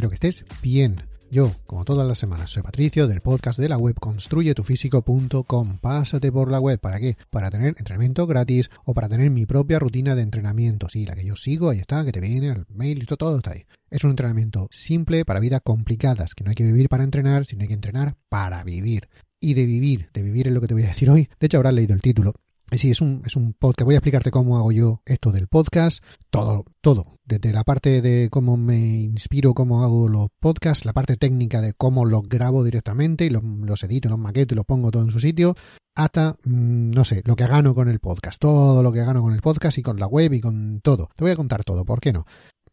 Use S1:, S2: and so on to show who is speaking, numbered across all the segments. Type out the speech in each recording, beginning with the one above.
S1: Espero que estés bien. Yo, como todas las semanas, soy Patricio del podcast de la web construyetufísico.com. Pásate por la web, ¿para qué? Para tener entrenamiento gratis o para tener mi propia rutina de entrenamiento. Sí, la que yo sigo, ahí está, que te viene el mail y todo, todo está ahí. Es un entrenamiento simple para vidas complicadas, que no hay que vivir para entrenar, sino hay que entrenar para vivir. Y de vivir, de vivir es lo que te voy a decir hoy. De hecho, habrás leído el título. Sí, es un, es un podcast. Voy a explicarte cómo hago yo esto del podcast. Todo, todo. Desde la parte de cómo me inspiro, cómo hago los podcasts, la parte técnica de cómo los grabo directamente y los, edito, los maqueto y los pongo todo en su sitio, hasta, mm, no sé, lo que gano con el podcast. Todo lo que gano con el podcast y con la web y con todo. Te voy a contar todo, ¿por qué no?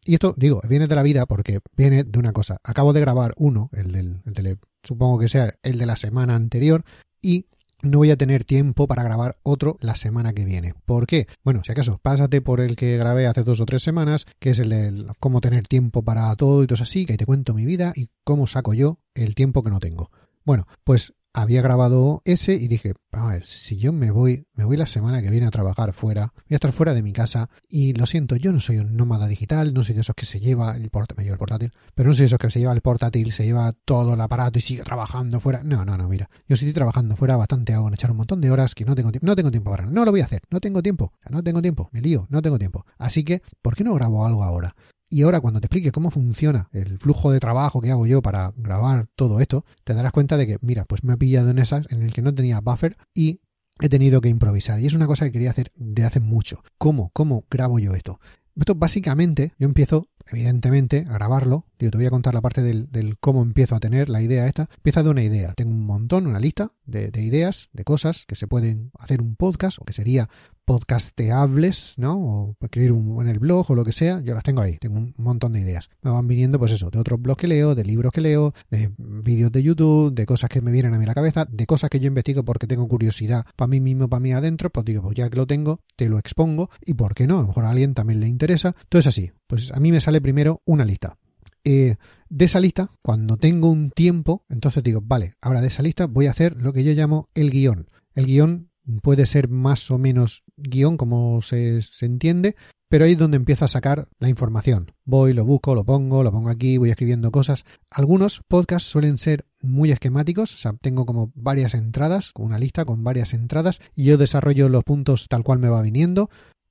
S1: Y esto, digo, viene de la vida porque viene de una cosa. Acabo de grabar uno, el del, el del supongo que sea el de la semana anterior, y no voy a tener tiempo para grabar otro la semana que viene. ¿Por qué? Bueno, si acaso, pásate por el que grabé hace dos o tres semanas, que es el de cómo tener tiempo para todo y todo así, que ahí te cuento mi vida y cómo saco yo el tiempo que no tengo. Bueno, pues había grabado ese y dije, a ver, si yo me voy, me voy la semana que viene a trabajar fuera, voy a estar fuera de mi casa y lo siento, yo no soy un nómada digital, no soy de esos que se lleva el portátil, me el portátil, pero no soy de esos que se lleva el portátil, se lleva todo el aparato y sigue trabajando fuera. No, no, no, mira, yo estoy trabajando fuera bastante hago en echar un montón de horas que no tengo tiempo, no tengo tiempo para, no lo voy a hacer, no tengo tiempo, no tengo tiempo, me lío, no tengo tiempo. Así que, ¿por qué no grabo algo ahora? Y ahora cuando te explique cómo funciona el flujo de trabajo que hago yo para grabar todo esto, te darás cuenta de que, mira, pues me ha pillado en esas en el que no tenía buffer y he tenido que improvisar. Y es una cosa que quería hacer de hace mucho. ¿Cómo? ¿Cómo grabo yo esto? Esto básicamente, yo empiezo, evidentemente, a grabarlo. Yo te voy a contar la parte del, cómo empiezo a tener la idea esta. Empieza de una idea. Tengo un montón, una lista de, ideas, de cosas que se pueden hacer un podcast o que sería podcasteables, ¿no? O escribir en el blog o lo que sea. Yo las tengo ahí. Tengo un montón de ideas. Me van viniendo, pues eso, de otros blogs que leo, de libros que leo, de vídeos de YouTube, de cosas que me vienen a mí a la cabeza, de cosas que yo investigo porque tengo curiosidad para mí mismo, para mí adentro. Pues digo, pues ya que lo tengo, te lo expongo. Y por qué no, a lo mejor a alguien también le interesa. Entonces así, pues a mí me sale primero una lista. Eh, de esa lista, cuando tengo un tiempo, entonces digo, vale, ahora de esa lista voy a hacer lo que yo llamo el guion. El guion puede ser más o menos guion, como se, se, entiende, pero ahí es donde empiezo a sacar la información. Voy, lo busco, lo pongo, lo pongo aquí, voy escribiendo cosas. Algunos podcasts suelen ser muy esquemáticos, o sea, tengo como varias entradas, una lista con varias entradas, y yo desarrollo los puntos tal cual me va viniendo.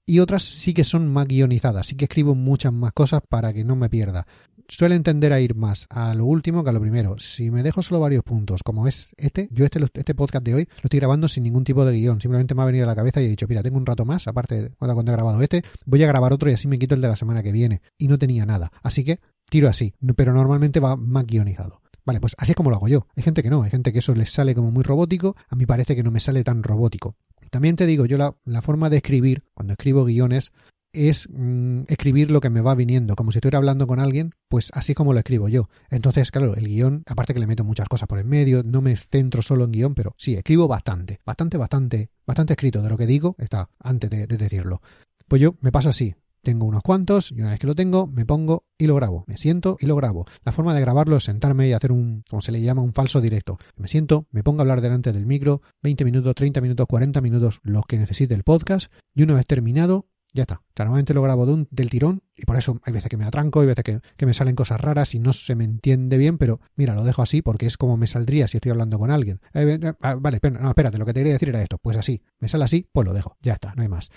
S1: Y otras sí que son más guionizadas, sí que escribo muchas más cosas para que no me pierda suelen tender a ir más a lo último que a lo primero. Si me dejo solo varios puntos, como es este, yo este, este podcast de hoy lo estoy grabando sin ningún tipo de guion. Simplemente me ha venido a la cabeza y he dicho, mira, tengo un rato más, aparte de cuando he grabado este, voy a grabar otro y así me quito el de la semana que viene. Y no tenía nada. Así que tiro así, pero normalmente va más guionizado. Vale, pues así es como lo hago yo. Hay gente que no, hay gente que eso les sale como muy robótico. A mí parece que no me sale tan robótico. También te digo, yo la, la forma de escribir, cuando escribo guiones, es mm, escribir lo que me va viniendo, como si estuviera hablando con alguien, pues así como lo escribo yo. Entonces, claro, el guion, aparte que le meto muchas cosas por el medio, no me centro solo en guion, pero sí, escribo bastante, bastante, bastante, bastante escrito de lo que digo, está antes de, de decirlo. Pues yo me paso así, tengo unos cuantos y una vez que lo tengo me pongo y lo grabo, me siento y lo grabo. La forma de grabarlo es sentarme y hacer un, como se le llama, un falso directo. Me siento, me pongo a hablar delante del micro, 20 minutos, 30 minutos, 40 minutos, los que necesite el podcast y una vez terminado ya está. Normalmente lo grabo de un, del tirón y por eso hay veces que me atranco, hay veces que, que, me salen cosas raras y no se me entiende bien, pero mira, lo dejo así porque es como me saldría si estoy hablando con alguien. Eh, ah, vale, no, espérate, lo que te quería decir era esto. Pues así, me sale así, pues lo dejo. Ya está, no hay más.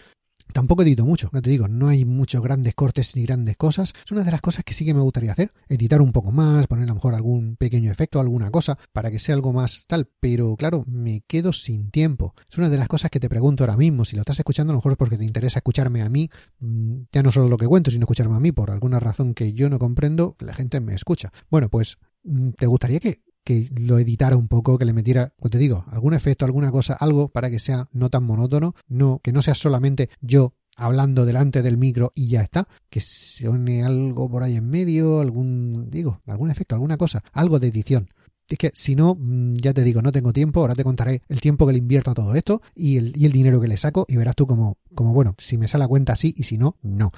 S1: Tampoco edito mucho, no te digo, no hay muchos grandes cortes ni grandes cosas. Es una de las cosas que sí que me gustaría hacer, editar un poco más, poner a lo mejor algún pequeño efecto, alguna cosa, para que sea algo más tal. Pero claro, me quedo sin tiempo. Es una de las cosas que te pregunto ahora mismo. Si lo estás escuchando, a lo mejor es porque te interesa escucharme a mí, mm, ya no solo lo que cuento, sino escucharme a mí por alguna razón que yo no comprendo, la gente me escucha. Bueno, pues, mm, ¿te gustaría que que lo editara un poco, que le metiera, pues te digo, algún efecto, alguna cosa, algo para que sea no tan monótono, no, que no sea solamente yo hablando delante del micro y ya está, que se une algo por ahí en medio, algún, digo, algún efecto, alguna cosa, algo de edición. Es que si no, mm, ya te digo, no tengo tiempo, ahora te contaré el tiempo que le invierto a todo esto y el, y el dinero que le saco y verás tú como, como, bueno, si me sale la cuenta sí y si no, no.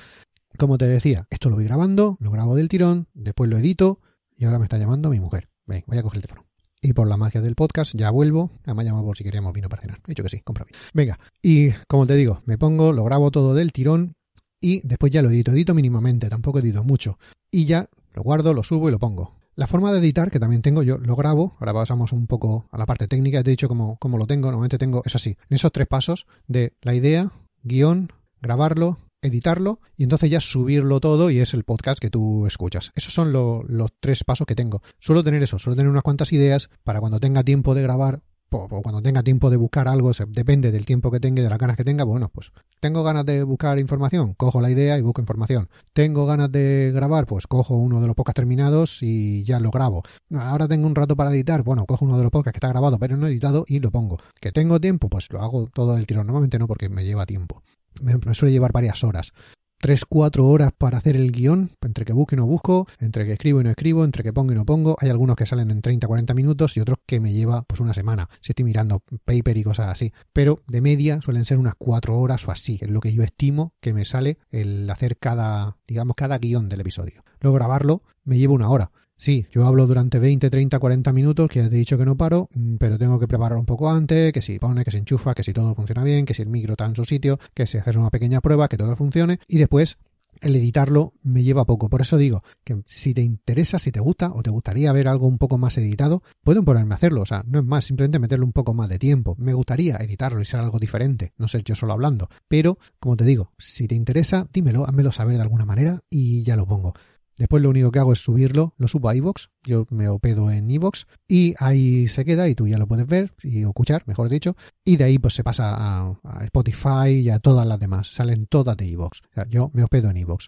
S1: Como te decía, esto lo voy grabando, lo grabo del tirón, después lo edito y ahora me está llamando mi mujer. Voy a coger el teléfono. Y por la magia del podcast ya vuelvo. ha llamado por si queríamos vino para cenar. He dicho que sí, compra vino. Venga, y como te digo, me pongo, lo grabo todo del tirón y después ya lo edito. Edito mínimamente, tampoco edito mucho. Y ya lo guardo, lo subo y lo pongo. La forma de editar, que también tengo, yo lo grabo, ahora pasamos un poco a la parte técnica, te he dicho cómo, cómo lo tengo, normalmente tengo, es así, en esos tres pasos de la idea, guion, grabarlo, editarlo y entonces ya subirlo todo y es el podcast que tú escuchas. Esos son los tres pasos que tengo. Suelo tener eso, suelo tener unas cuantas ideas para cuando tenga tiempo de grabar o cuando tenga tiempo de buscar algo, depende del tiempo que tenga y de las ganas que tenga, bueno, pues tengo ganas de buscar información, cojo la idea y busco información. Tengo ganas de grabar, pues cojo uno de los podcasts terminados y ya lo grabo. Ahora tengo un rato para editar, bueno, cojo uno de los podcasts que está grabado pero no editado y lo pongo. Que tengo tiempo, pues lo hago todo el tirón. Normalmente no porque me lleva tiempo me, suele llevar varias horas. Tres, cuatro horas para hacer el guion, entre que busco y no busco, entre que escribo y no escribo, entre que pongo y no pongo. Hay algunos que salen en 30, 40 minutos y otros que me lleva pues una semana, si estoy mirando paper y cosas así. Pero de media suelen ser unas cuatro horas o así, es lo que yo estimo que me sale el hacer cada, digamos, cada guion del episodio. Luego grabarlo me lleva una hora. Sí, yo hablo durante 20, 30, 40 minutos, que ya te he dicho que no paro, mm, pero tengo que preparar un poco antes, que si pone, que se enchufa, que si todo funciona bien, que si el micro está en su sitio, que si haces una pequeña prueba, que todo funcione, y después el editarlo me lleva poco. Por eso digo que si te interesa, si te gusta o te gustaría ver algo un poco más editado, pueden ponerme a hacerlo. O sea, no es más, simplemente meterle un poco más de tiempo. Me gustaría editarlo y ser algo diferente, no ser yo solo hablando. Pero, como te digo, si te interesa, dímelo, házmelo saber de alguna manera y ya lo pongo. Después lo único que hago es subirlo, lo subo a iVoox, yo me hopedo en iVoox y ahí se queda y tú ya lo puedes ver y escuchar, mejor dicho, y de ahí pues se pasa a, Spotify y a todas las demás, salen todas de iVoox. yo me hospedo en iVoox.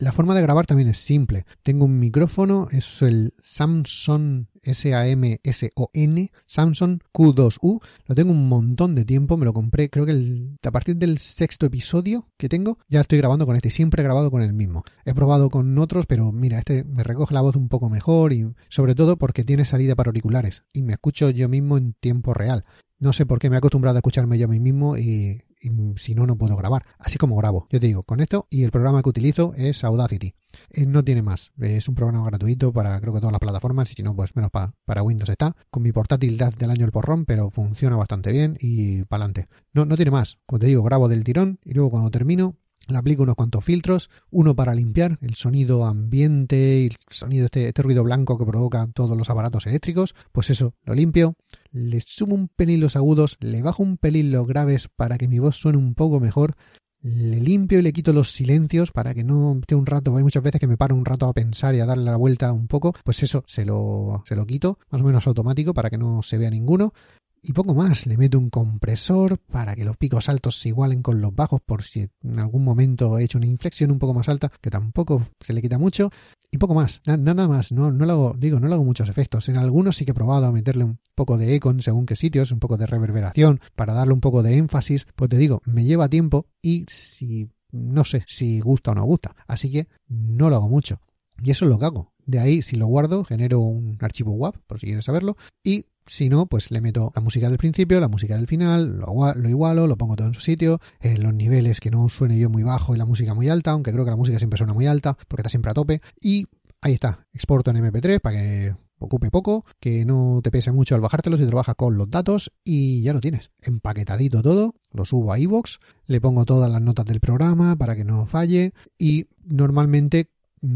S1: La forma de grabar también es simple. Tengo un micrófono, es el Samsung S-A-M-S-O-N, Samsung Q2U. Lo tengo un montón de tiempo, me lo compré creo que a partir del sexto episodio que tengo, ya estoy grabando con este. Siempre he grabado con el mismo. He probado con otros, pero mira, este me recoge la voz un poco mejor y sobre todo porque tiene salida para auriculares y me escucho yo mismo en tiempo real. No sé por qué me he acostumbrado a escucharme yo a mí mismo y, si no, no puedo grabar. Así como grabo. Yo te digo, con esto y el programa que utilizo es Audacity. Eh, no tiene más. Es un programa gratuito para creo que todas las plataformas y si no, pues menos para Windows está. Con mi portátil del año el porrón, pero funciona bastante bien y para adelante. No, no tiene más. Como te digo, grabo del tirón y luego cuando termino le aplico unos cuantos filtros, uno para limpiar el sonido ambiente y el sonido este, este, ruido blanco que provoca todos los aparatos eléctricos, pues eso, lo limpio, le sumo un pelín los agudos, le bajo un pelín los graves para que mi voz suene un poco mejor, le limpio y le quito los silencios para que no esté un rato, hay muchas veces que me paro un rato a pensar y a darle la vuelta un poco, pues eso se lo, se lo quito, más o menos automático para que no se vea ninguno, y poco más. Le meto un compresor para que los picos altos se igualen con los bajos por si en algún momento he hecho una inflexión un poco más alta, que tampoco se le quita mucho. Y poco más, nada más. No, no lo hago, digo, no lo hago muchos efectos. En algunos sí que he probado a meterle un poco de eco en según qué sitios, un poco de reverberación, para darle un poco de énfasis. Pues te digo, me lleva tiempo y si no sé si gusta o no gusta. Así que no lo hago mucho. Y eso es lo que hago. De ahí, si lo guardo, genero un archivo WAV, por si quieres saberlo, y si no, pues le meto la música del principio, la música del final, lo, igualo, lo pongo todo en su sitio, en los niveles que no suene yo muy bajo y la música muy alta, aunque creo que la música siempre suena muy alta porque está siempre a tope. Y ahí está, exporto en MP3 para que ocupe poco, que no te pese mucho al bajártelo si trabajas con los datos y ya lo tienes. Empaquetadito todo, lo subo a iVoox, le pongo todas las notas del programa para que no falle y normalmente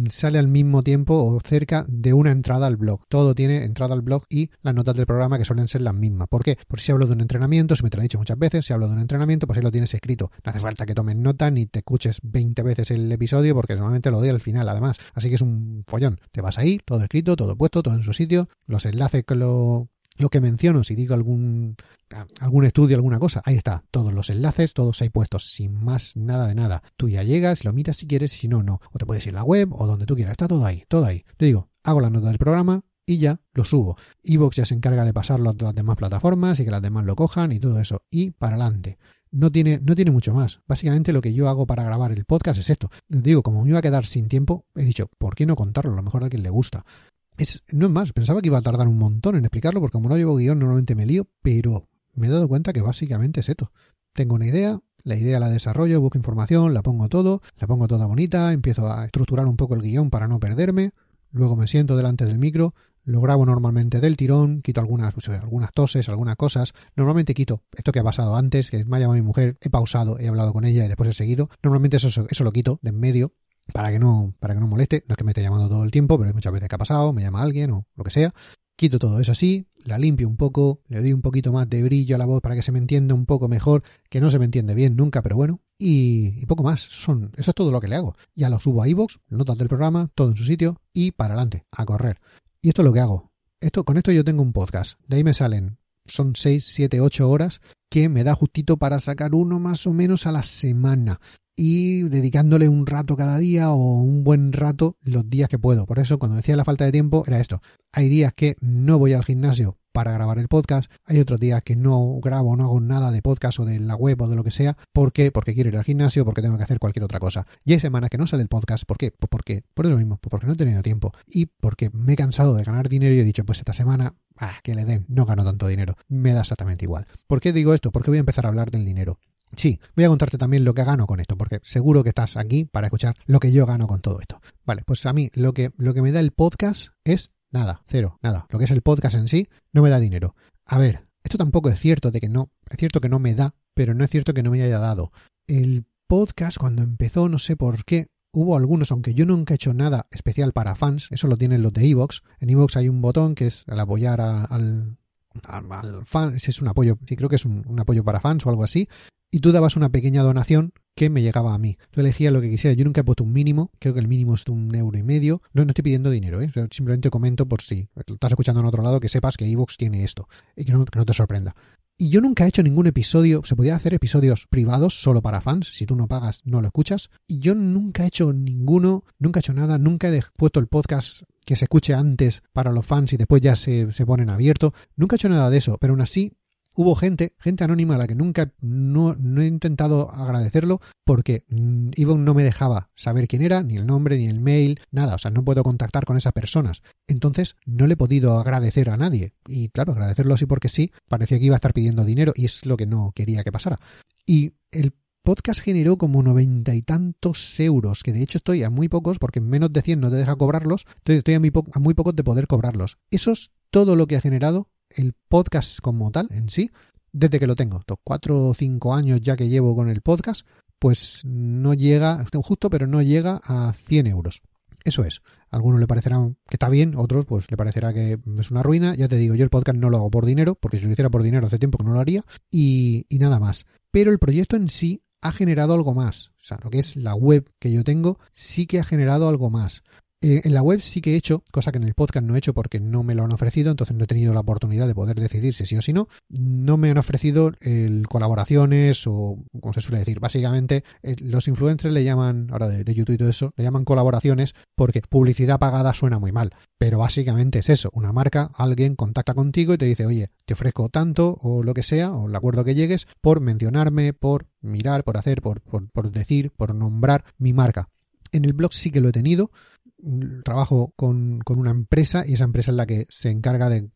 S1: sale al mismo tiempo o cerca de una entrada al blog. Todo tiene entrada al blog y las notas del programa que suelen ser las mismas. ¿Por qué? Porque si hablo de un entrenamiento, si me te lo he dicho muchas veces, si hablo de un entrenamiento, pues ahí lo tienes escrito. No hace falta que tomes nota ni te escuches 20 veces el episodio porque normalmente lo doy al final además. Así que es un follón. Te vas ahí, todo escrito, todo puesto, todo en su sitio, los enlaces que lo lo que menciono, si digo algún, algún estudio, alguna cosa, ahí está, todos los enlaces, todos ahí puestos, sin más nada de nada. Tú ya llegas, lo miras si quieres, si no, no. O te puedes ir a la web o donde tú quieras, está todo ahí, todo ahí. Te digo, hago la nota del programa y ya lo subo. Evox ya se encarga de pasarlo a las demás plataformas y que las demás lo cojan y todo eso. Y para adelante. No tiene, no tiene mucho más. Básicamente lo que yo hago para grabar el podcast es esto. Digo, como me iba a quedar sin tiempo, he dicho, ¿por qué no contarlo? A lo mejor a alguien le gusta. Es, no es más, pensaba que iba a tardar un montón en explicarlo porque como no llevo guion normalmente me lío, pero me he dado cuenta que básicamente es esto. Tengo una idea, la idea la desarrollo, busco información, la pongo todo, la pongo toda bonita, empiezo a estructurar un poco el guion para no perderme, luego me siento delante del micro, lo grabo normalmente del tirón, quito algunas, algunas toses, algunas cosas. Normalmente quito esto que ha pasado antes, que me ha llamado mi mujer, he pausado, he hablado con ella y después he seguido. Normalmente eso, eso lo quito de en medio para que no, para que no moleste. No es que me esté llamando todo el tiempo, pero hay muchas veces que ha pasado, me llama alguien o lo que sea. Quito todo eso así, la limpio un poco, le doy un poquito más de brillo a la voz para que se me entienda un poco mejor, que no se me entiende bien nunca, pero bueno, y, poco más. Son, eso es todo lo que le hago. Ya lo subo a iVoox, notas del programa, todo en su sitio y para adelante, a correr. Y esto es lo que hago. Esto, con esto yo tengo un podcast. De ahí me salen, son 6, 7, 8 horas que me da justito para sacar uno más o menos a la semana y dedicándole un rato cada día o un buen rato los días que puedo. Por eso cuando decía la falta de tiempo era esto. Hay días que no voy al gimnasio para grabar el podcast, hay otros días que no grabo, no hago nada de podcast o de la web o de lo que sea, ¿por qué? Porque quiero ir al gimnasio, porque tengo que hacer cualquier otra cosa. Y hay semanas que no sale el podcast, ¿por qué? Pues porque, por eso mismo, pues porque no he tenido tiempo y porque me he cansado de ganar dinero y he dicho, pues esta semana, ah, que le den, no gano tanto dinero, me da exactamente igual. ¿Por qué digo esto? Porque voy a empezar a hablar del dinero. Sí, voy a contarte también lo que gano con esto, porque seguro que estás aquí para escuchar lo que yo gano con todo esto. Vale, pues a mí lo que, lo que me da el podcast es nada, cero, nada. Lo que es el podcast en sí no me da dinero. A ver, esto tampoco es cierto de que no, es cierto que no me da, pero no es cierto que no me haya dado. El podcast cuando empezó, no sé por qué, hubo algunos, aunque yo nunca he hecho nada especial para fans, eso lo tienen los de Evox. En Evox hay un botón que es el apoyar al, al fan, es un apoyo, sí creo que es un, apoyo para fans o algo así, y tú dabas una pequeña donación que me llegaba a mí. Tú elegías lo que quisiera. Yo nunca he puesto un mínimo, creo que el mínimo es un euro y medio. No, estoy pidiendo dinero, ¿eh? simplemente comento por si estás escuchando en otro lado que sepas que Evox tiene esto y que no, que no te sorprenda. Y yo nunca he hecho ningún episodio, se podía hacer episodios privados solo para fans, si tú no pagas no lo escuchas. Y yo nunca he hecho ninguno, nunca he hecho nada, nunca he puesto el podcast que se escuche antes para los fans y después ya se, se ponen abierto. Nunca he hecho nada de eso, pero aún así hubo gente, gente anónima a la que nunca no, he intentado agradecerlo porque Ivonne mm, no me dejaba saber quién era, ni el nombre, ni el mail, nada, o sea, no puedo contactar con esas personas. Entonces no le he podido agradecer a nadie. Y claro, agradecerlo así porque sí, parecía que iba a estar pidiendo dinero y es lo que no quería que pasara. Y el podcast generó como noventa y tantos euros, que de hecho estoy a muy pocos, porque menos de 100 no te deja cobrarlos, entonces estoy a muy, a muy pocos de poder cobrarlos. Eso es todo lo que ha generado el podcast como tal en sí, desde que lo tengo, estos cuatro o cinco años ya que llevo con el podcast, pues no llega, justo, pero no llega a 100 euros. Eso es. A algunos le parecerá que está bien, otros pues le parecerá que es una ruina. Ya te digo, yo el podcast no lo hago por dinero, porque si lo hiciera por dinero hace tiempo que no lo haría, y, y nada más. Pero el proyecto en sí ha generado algo más. O sea, lo que es la web que yo tengo sí que ha generado algo más. Eh, en la web sí que he hecho, cosa que en el podcast no he hecho porque no me lo han ofrecido, entonces no he tenido la oportunidad de poder decidir si sí o si no. No me han ofrecido el colaboraciones o, como se suele decir, básicamente eh, los influencers le llaman, ahora de, YouTube y todo eso, le llaman colaboraciones porque publicidad pagada suena muy mal. Pero básicamente es eso, una marca, alguien contacta contigo y te dice, oye, te ofrezco tanto o lo que sea, o el acuerdo que llegues, por mencionarme, por mirar, por hacer, por, por decir, por nombrar mi marca. En el blog sí que lo he tenido, trabajo con, una empresa y esa empresa es la que se encarga de,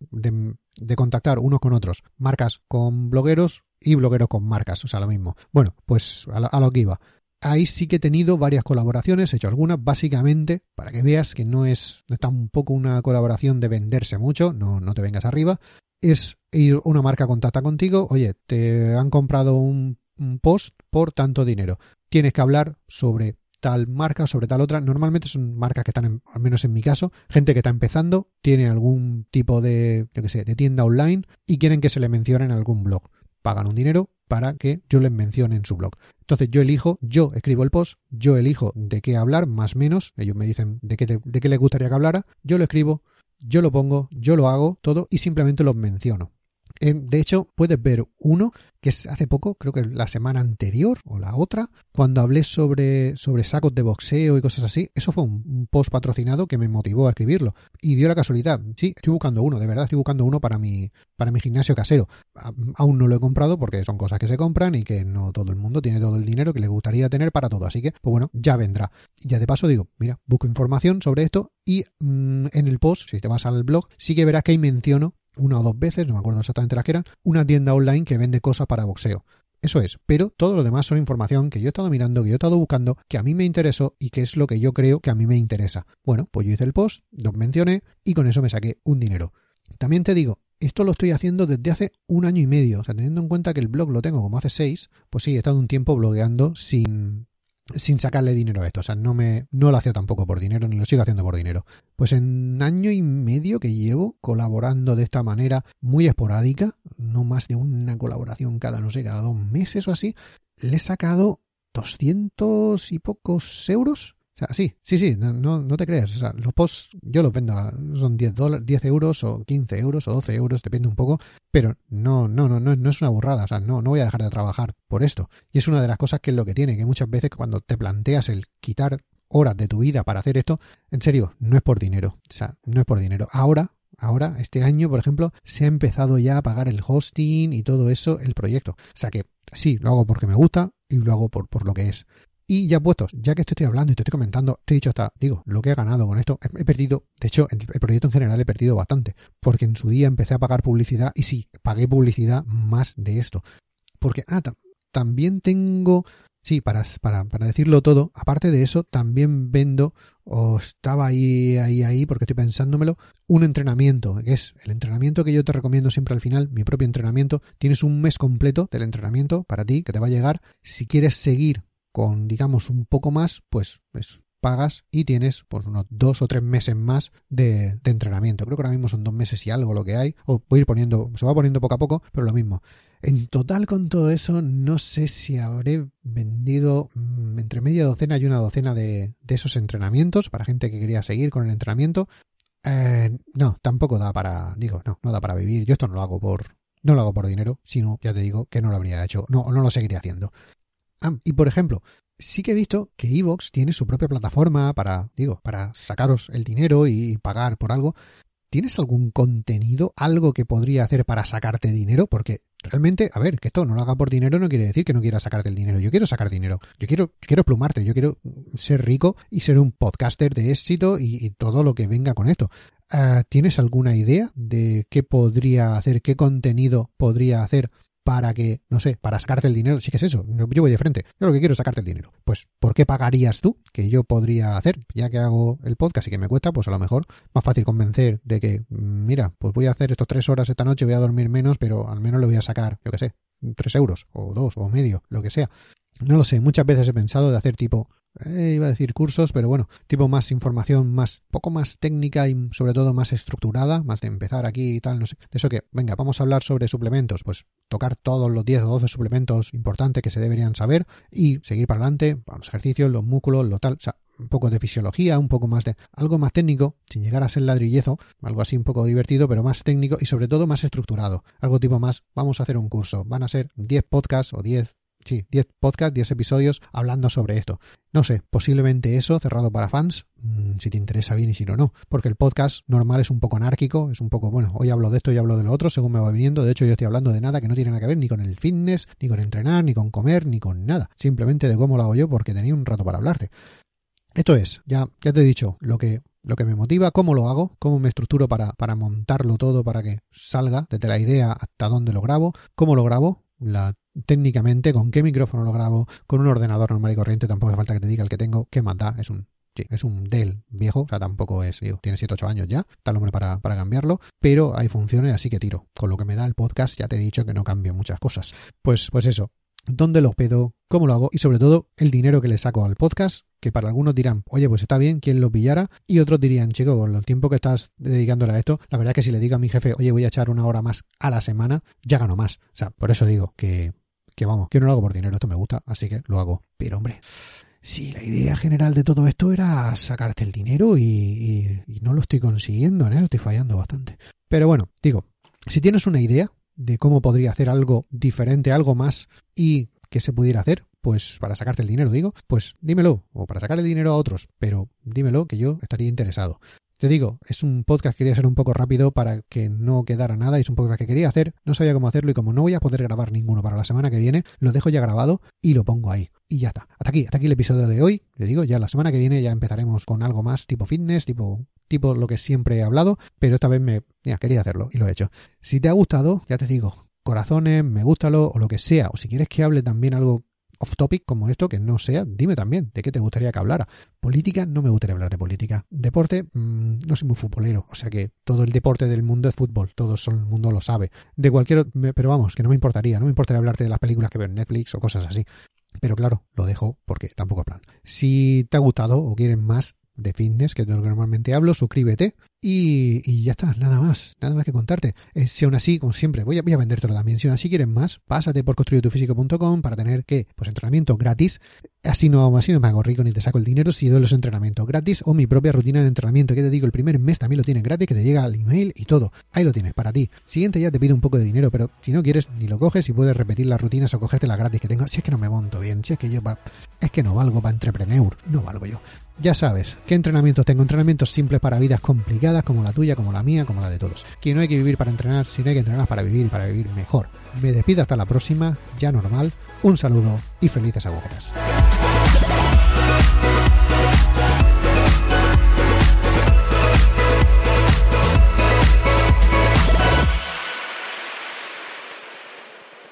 S1: contactar unos con otros, marcas con blogueros y blogueros con marcas, o sea, lo mismo. Bueno, pues a, lo que iba. Ahí sí que he tenido varias colaboraciones, he hecho algunas, básicamente, para que veas que no es, está un poco una colaboración de venderse mucho, no, no te vengas arriba, es ir una marca contacta contigo, oye, te han comprado un post por tanto dinero. Tienes que hablar sobre tal marca, sobre tal otra. Normalmente son marcas que están, al menos en mi caso, gente que está empezando, tiene algún tipo de, yo qué sé, de tienda online y quieren que se le mencione en algún blog. Pagan un dinero para que yo les mencione en su blog. Entonces yo elijo, yo escribo el post, yo elijo de qué hablar, más o menos, ellos me dicen de qué, de qué les gustaría que hablara, yo lo escribo, yo lo pongo, yo lo hago todo y simplemente los menciono. Eh, de hecho, puedes ver uno que es hace poco, creo que la semana anterior o la otra, cuando hablé sobre, sobre sacos de boxeo y cosas así. Eso fue un, post patrocinado que me motivó a escribirlo. Y dio la casualidad. Sí, estoy buscando uno, de verdad estoy buscando uno para mi, para mi gimnasio casero. aún no lo he comprado porque son cosas que se compran y que no todo el mundo tiene todo el dinero que le gustaría tener para todo. Así que, pues bueno, ya vendrá. Y ya de paso digo, mira, busco información sobre esto y mm, en el post, si te vas al blog, sí que verás que ahí menciono una o dos veces, no me acuerdo exactamente las que eran, una tienda online que vende cosas para boxeo. Eso es, pero todo lo demás son información que yo he estado mirando, que yo he estado buscando, que a mí me interesó y que es lo que yo creo que a mí me interesa. Bueno, pues yo hice el post, lo mencioné y con eso me saqué un dinero. También te digo, esto lo estoy haciendo desde hace un año y medio, o sea, teniendo en cuenta que el blog lo tengo como hace seis, pues sí, he estado un tiempo blogueando sin, sin sacarle dinero a esto. O sea, no me, no lo hacía tampoco por dinero, ni lo sigo haciendo por dinero. Pues en año y medio que llevo colaborando de esta manera muy esporádica, no más de una colaboración cada, no sé, cada dos meses o así, le he sacado 200 y pocos euros o sea, sí, sí, sí, no, no te creas. O sea, los posts yo los vendo a, son 10, 10 euros o 15 euros o 12 euros, depende un poco, pero no, no, no, no, no es una burrada. O sea, no, no voy a dejar de trabajar por esto. Y es una de las cosas que es lo que tiene, que muchas veces cuando te planteas el quitar horas de tu vida para hacer esto, en serio, no es por dinero. O sea, no es por dinero. Ahora, ahora, este año, por ejemplo, se ha empezado ya a pagar el hosting y todo eso, el proyecto. O sea que sí, lo hago porque me gusta y lo hago por, por lo que es. Y ya puestos, ya que te estoy hablando y te estoy comentando, te he dicho hasta, digo, lo que he ganado con esto, he, perdido, de hecho, el, proyecto en general he perdido bastante, porque en su día empecé a pagar publicidad y sí, pagué publicidad más de esto. Porque, ah, también tengo, sí, para, para, para decirlo todo, aparte de eso, también vendo, o estaba ahí, ahí, ahí, porque estoy pensándomelo, un entrenamiento, que es el entrenamiento que yo te recomiendo siempre al final, mi propio entrenamiento. Tienes un mes completo del entrenamiento para ti, que te va a llegar. Si quieres seguir con, digamos, un poco más, pues, pagas y tienes pues unos dos o tres meses más de, entrenamiento. Creo que ahora mismo son dos meses y algo lo que hay. O voy a ir poniendo, se va poniendo poco a poco, pero lo mismo. En total con todo eso, no sé si habré vendido mm, entre media docena y una docena de, de, esos entrenamientos para gente que quería seguir con el entrenamiento. Eh, no, tampoco da para, digo, no, no da para vivir. Yo esto no lo hago por, no lo hago por dinero, sino, ya te digo, que no lo habría hecho, no, no lo seguiría haciendo. Ah, y por ejemplo, sí que he visto que Evox tiene su propia plataforma para, digo, para sacaros el dinero y pagar por algo. ¿Tienes algún contenido, algo que podría hacer para sacarte dinero? Porque realmente, a ver, que esto no lo haga por dinero no quiere decir que no quiera sacarte el dinero. Yo quiero sacar dinero. Yo quiero, quiero plumarte. Yo quiero ser rico y ser un podcaster de éxito y, todo lo que venga con esto. Ah, ¿Tienes alguna idea de qué podría hacer, qué contenido podría hacer para que, no sé, para sacarte el dinero, sí que es eso, yo voy de frente, yo lo que quiero es sacarte el dinero. Pues, ¿por qué pagarías tú? Que yo podría hacer, ya que hago el podcast y que me cuesta, pues a lo mejor más fácil convencer de que, mm, mira, pues voy a hacer estos tres horas esta noche, voy a dormir menos, pero al menos le voy a sacar, yo qué sé, tres euros, o dos, o medio, lo que sea. No lo sé, muchas veces he pensado de hacer tipo, eh, iba a decir cursos, pero bueno, tipo más información, más, poco más técnica y sobre todo más estructurada, más de empezar aquí y tal, no sé. De eso que, venga, vamos a hablar sobre suplementos, pues tocar todos los 10 o 12 suplementos importantes que se deberían saber y seguir para adelante, los ejercicios, los músculos, lo tal, o sea, un poco de fisiología, un poco más de algo más técnico, sin llegar a ser ladrillezo, algo así un poco divertido, pero más técnico y sobre todo más estructurado. Algo tipo más, vamos a hacer un curso, van a ser 10 podcasts o 10 sí, 10 podcasts, 10 episodios hablando sobre esto. No sé, posiblemente eso, cerrado para fans, mm, si te interesa bien y si no, no. Porque el podcast normal es un poco anárquico, es un poco, bueno, hoy hablo de esto, y hablo de lo otro, según me va viniendo. De hecho, yo estoy hablando de nada que no tiene nada que ver ni con el fitness, ni con entrenar, ni con comer, ni con nada. Simplemente de cómo lo hago yo porque tenía un rato para hablarte. Esto es, ya, ya te he dicho, lo que lo que me motiva, cómo lo hago, cómo me estructuro para, para montarlo todo para que salga desde la idea hasta dónde lo grabo, cómo lo grabo, la técnicamente, con qué micrófono lo grabo, con un ordenador normal y corriente, tampoco hace falta que te diga el que tengo, qué manda, es un Sí, es un Dell viejo, o sea, tampoco es, digo, tiene 7-8 años ya, está el nombre para, para cambiarlo, pero hay funciones, así que tiro. Con lo que me da el podcast, ya te he dicho que no cambio muchas cosas. Pues, pues eso. dónde lo pedo, cómo lo hago y sobre todo el dinero que le saco al podcast, que para algunos dirán, oye, pues está bien, ¿quién lo pillara? Y otros dirían, chico, con el tiempo que estás dedicándole a esto, la verdad es que si le digo a mi jefe, oye, voy a echar una hora más a la semana, ya gano más. O sea, por eso digo que, que vamos, que no lo hago por dinero, esto me gusta, así que lo hago. Pero hombre, si la idea general de todo esto era sacarte el dinero y, no lo estoy consiguiendo, ¿eh? estoy fallando bastante. Pero bueno, digo, si tienes una idea de cómo podría hacer algo diferente, algo más y que se pudiera hacer, pues para sacarte el dinero, digo, pues dímelo, o para sacar el dinero a otros, pero dímelo que yo estaría interesado. Te digo, es un podcast que quería ser un poco rápido para que no quedara nada. Es un podcast que quería hacer, no sabía cómo hacerlo y como no voy a poder grabar ninguno para la semana que viene, lo dejo ya grabado y lo pongo ahí. Y ya está. Hasta aquí, hasta aquí el episodio de hoy. Le digo, ya la semana que viene ya empezaremos con algo más tipo fitness, tipo tipo lo que siempre he hablado, pero esta vez me quería hacerlo y lo he hecho. Si te ha gustado, ya te digo, corazones, me gustalo o lo que sea, o si quieres que hable también algo off topic como esto que no sea, dime también de qué te gustaría que hablara. Política, no me gustaría hablar de política. Deporte, mm, no soy muy futbolero, o sea que todo el deporte del mundo es fútbol, todo el mundo lo sabe. De cualquier, pero vamos, que no me importaría, no me importaría hablarte de las películas que veo en Netflix o cosas así. Pero claro, lo dejo porque tampoco es plan. Si te ha gustado o quieren más, de fitness, que es de lo que normalmente hablo, suscríbete y, ya está, nada más, nada más que contarte. Eh, si aún así, como siempre, voy a, voy a vendértelo también. Si aún así quieren más, pásate por construyetufísico.com para tener que, pues entrenamiento gratis. Así no, así no me hago rico ni te saco el dinero si doy los entrenamientos gratis o mi propia rutina de entrenamiento. Que te digo, el primer mes también lo tienes gratis, que te llega al email y todo. Ahí lo tienes para ti. Siguiente ya te pido un poco de dinero, pero si no quieres, ni lo coges y puedes repetir las rutinas o cogerte las gratis que tengo. Si es que no me monto bien, si es que yo es que no valgo para entrepreneur, no valgo yo. Ya sabes, ¿qué entrenamientos tengo? Entrenamientos simples para vidas complicadas como la tuya, como la mía, como la de todos. Que no hay que vivir para entrenar, sino hay que entrenar para vivir y para vivir mejor. Me despido hasta la próxima, ya normal. Un saludo y felices agujeras.